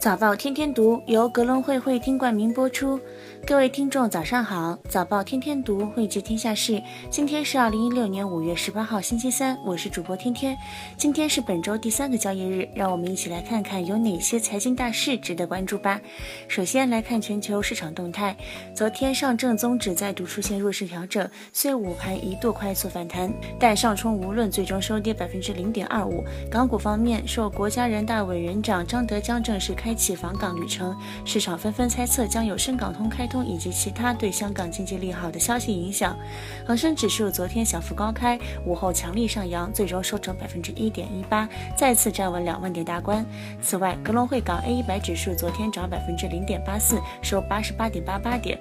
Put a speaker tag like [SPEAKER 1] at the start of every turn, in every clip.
[SPEAKER 1] 早报天天读由格隆会会听冠名播出，各位听众早上好，早报天天读汇集天下事，今天是二零一六年五月十八号星期三，我是主播天天，今天是本周第三个交易日，让我们一起来看看有哪些财经大事值得关注吧。首先来看全球市场动态，昨天上证综指再度出现弱势调整，虽午盘一度快速反弹，但上冲无论最终收跌百分之零点二五。港股方面，受国家人大委员长张德江正式。开启访港旅程，市场纷纷猜测将有深港通开通以及其他对香港经济利好的消息影响。恒生指数昨天小幅高开，午后强力上扬，最终收成百分之一点一八，再次站稳两万点大关。此外，格隆汇港 A 一百指数昨天涨百分之零点八四，收八十八点八八点。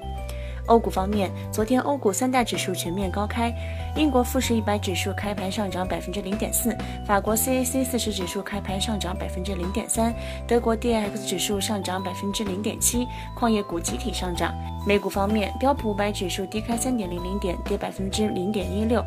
[SPEAKER 1] 欧股方面，昨天欧股三大指数全面高开，英国富时一百指数开盘上涨百分之零点四，法国 CAC 四十指数开盘上涨百分之零点三，德国 DAX 指数上涨百分之零点七，矿业股集体上涨。美股方面，标普五百指数低开三点零零点，跌百分之零点一六。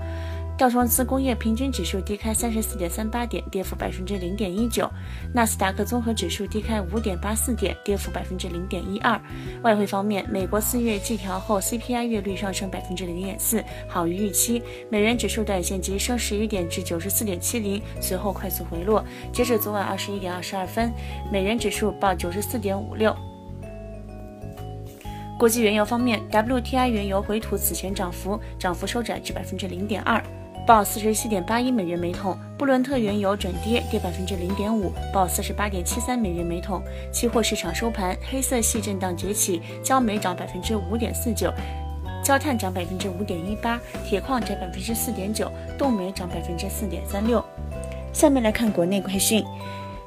[SPEAKER 1] 道琼斯工业平均指数低开三十四点三八点，跌幅百分之零点一九；纳斯达克综合指数低开五点八四点，跌幅百分之零点一二。外汇方面，美国四月季调后 CPI 月率上升百分之零点四，好于预期。美元指数短线急升十一点至九十四点七零，随后快速回落。截至昨晚二十一点二十二分，美元指数报九十四点五六。国际原油方面，WTI 原油回吐此前涨幅，涨幅收窄至百分之零点二。报四十七点八一美元每桶，布伦特原油转跌，跌百分之零点五，报四十八点七三美元每桶。期货市场收盘，黑色系震荡崛起，焦煤涨百分之五点四九，焦炭涨百分之五点一八，铁矿涨百分之四点九，冻煤涨百分之四点三六。下面来看国内快讯。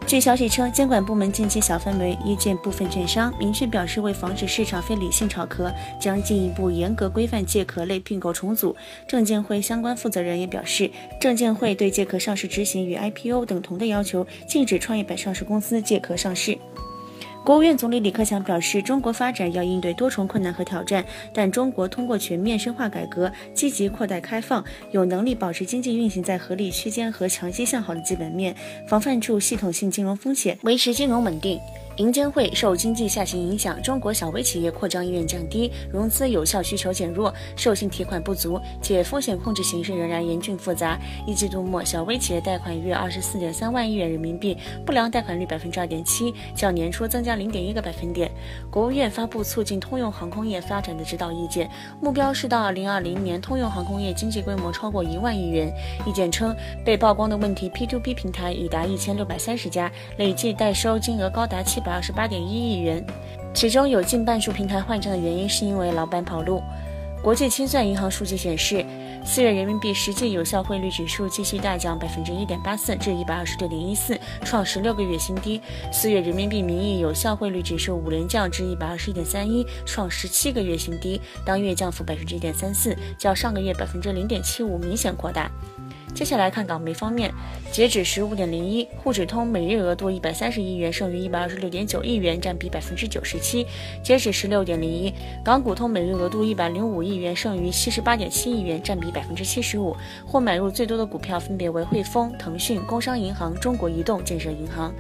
[SPEAKER 1] 据消息称，监管部门近期小范围约见部分券商，明确表示为防止市场非理性炒壳，将进一步严格规范借壳类并购重组。证监会相关负责人也表示，证监会对借壳上市执行与 IPO 等同的要求，禁止创业板上市公司借壳上市。国务院总理李克强表示，中国发展要应对多重困难和挑战，但中国通过全面深化改革、积极扩大开放，有能力保持经济运行在合理区间和长期向好的基本面，防范住系统性金融风险，维持金融稳定。银监会受经济下行影响，中国小微企业扩张意愿降低，融资有效需求减弱，授信提款不足，且风险控制形势仍然严峻复杂。一季度末，小微企业贷款约二十四点三万亿元人民币，不良贷款率百分之二点七，较年初增加零点一个百分点。国务院发布促进通用航空业发展的指导意见，目标是到二零二零年，通用航空业经济规模超过一万亿元。意见称，被曝光的问题 P2P 平台已达一千六百三十家，累计代收金额高达七。百二十八点一亿元，其中有近半数平台换账的原因是因为老板跑路。国际清算银行数据显示，四月人民币实际有效汇率指数继续大降百分之一点八四，至一百二十六点一四，创十六个月新低。四月人民币名义有效汇率指数五连降至一百二十一点三一，创十七个月新低，当月降幅百分之一点三四，较上个月百分之零点七五明显扩大。接下来看港媒方面，截止十五点零一，沪指通每日额度一百三十亿元，剩余一百二十六点九亿元，占比百分之九十七。截止十六点零一，港股通每日额度一百零五亿元，剩余七十八点七亿元，占比百分之七十五。或买入最多的股票分别为汇丰、腾讯、工商银行、中国移动、建设银行。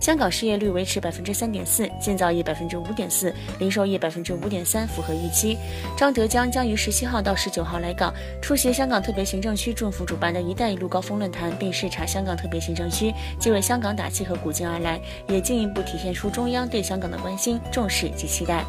[SPEAKER 1] 香港失业率维持百分之三点四，建造业百分之五点四，零售业百分之五点三，符合预期。张德江将于十七号到十九号来港，出席香港特别行政区政府主办的一带一路高峰论坛，并视察香港特别行政区，既为香港打气和鼓劲而来，也进一步体现出中央对香港的关心、重视及期待。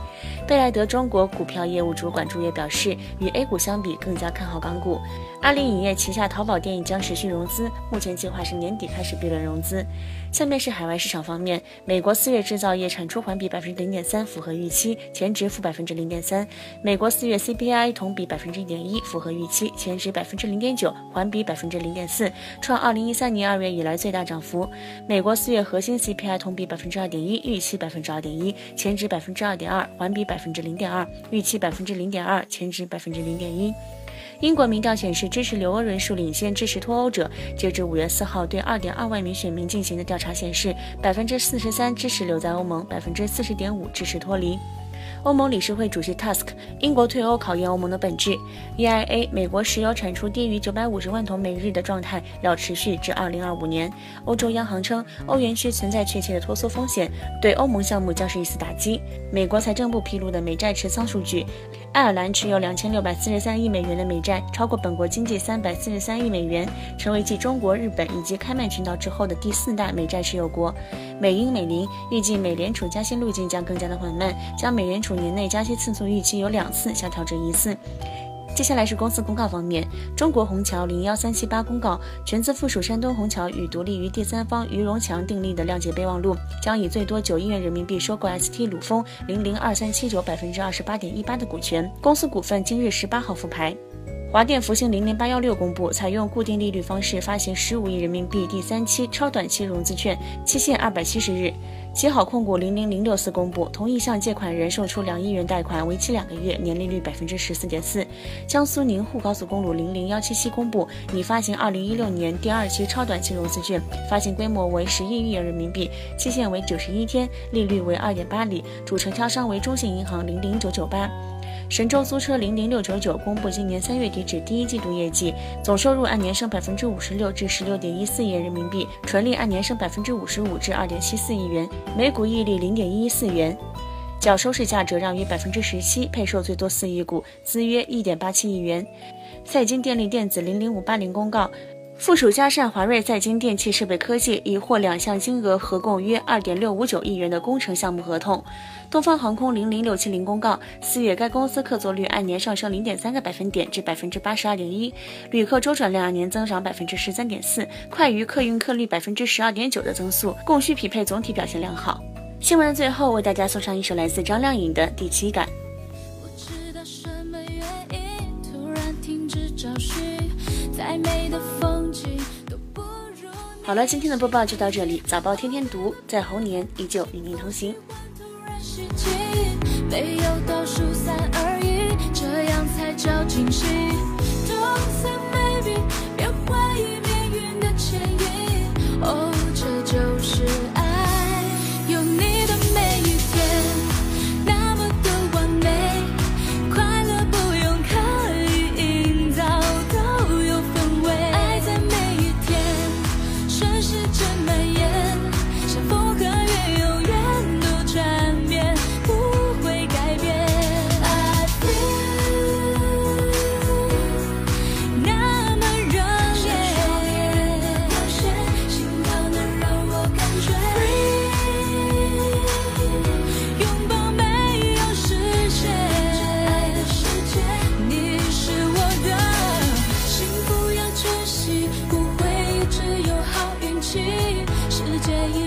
[SPEAKER 1] 贝莱德中国股票业务主管朱越表示，与 A 股相比，更加看好港股。阿里影业旗下淘宝电影将持续融资，目前计划是年底开始 B 轮融资。下面是海外市场方面，美国四月制造业产出环比百分之零点三，符合预期，前值负百分之零点三。美国四月 CPI 同比百分之一点一，符合预期，前值百分之零点九，环比百分之零点四，创二零一三年二月以来最大涨幅。美国四月核心 CPI 同比百分之二点一，预期百分之二点一，前值百分之二点二，环比百分之零点二，预期百分之零点二，前值百分之零点一。英国民调显示，支持留欧人数领先支持脱欧者。截至五月四号，对二点二万名选民进行的调查显示，百分之四十三支持留在欧盟，百分之四十点五支持脱离。欧盟理事会主席 Tusk，英国退欧考验欧盟的本质。EIA，美国石油产出低于九百五十万桶每日的状态要持续至二零二五年。欧洲央行称，欧元区存在确切的脱缩风险，对欧盟项目将是一次打击。美国财政部披露的美债持仓数据，爱尔兰持有两千六百四十三亿美元的美债，超过本国经济三百四十三亿美元，成为继中国、日本以及开曼群岛之后的第四大美债持有国。美英美林预计美联储加息路径将更加的缓慢，将美联储五年内加息次数预期有两次下调至一次。接下来是公司公告方面，中国虹桥零幺三七八公告，全资附属山东虹桥与独立于第三方于荣强订立的谅解备忘录，将以最多九亿元人民币收购 ST 鲁丰零零二三七九百分之二十八点一八的股权。公司股份今日十八号复牌。华电福星零零八幺六公布，采用固定利率方式发行十五亿人民币第三期超短期融资券，期限二百七十日。吉好控股零零零六四公布，同意向借款人售出两亿元贷款，为期两个月，年利率百分之十四点四。江苏宁沪高速公路零零幺七七公布，拟发行二零一六年第二期超短期融资券，发行规模为十亿亿元人民币，期限为九十一天，利率为二点八厘，主承销商为中信银行零零九九八。神州租车零零六九九公布今年三月底止第一季度业绩，总收入按年升百分之五十六至十六点一四亿元人民币，纯利按年升百分之五十五至二点七四亿元，每股溢利零点一一四元，较收市价折让约百分之十七，配售最多四亿股，资约一点八七亿元。赛金电力电子零零五八零公告。附属嘉善华瑞在京电气设备科技已获两项金额合共约二点六五九亿元的工程项目合同。东方航空零零六七零公告，四月该公司客座率按年上升零点三个百分点至百分之八十二点一，旅客周转量按年增长百分之十三点四，快于客运客率百分之十二点九的增速，供需匹配总体表现良好。新闻的最后为大家送上一首来自张靓颖的《第七感》。好了，今天的播报就到这里。早报天天读，在猴年依旧与您同行。没有倒数三二一，这样才叫惊喜。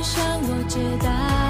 [SPEAKER 1] 向我解答，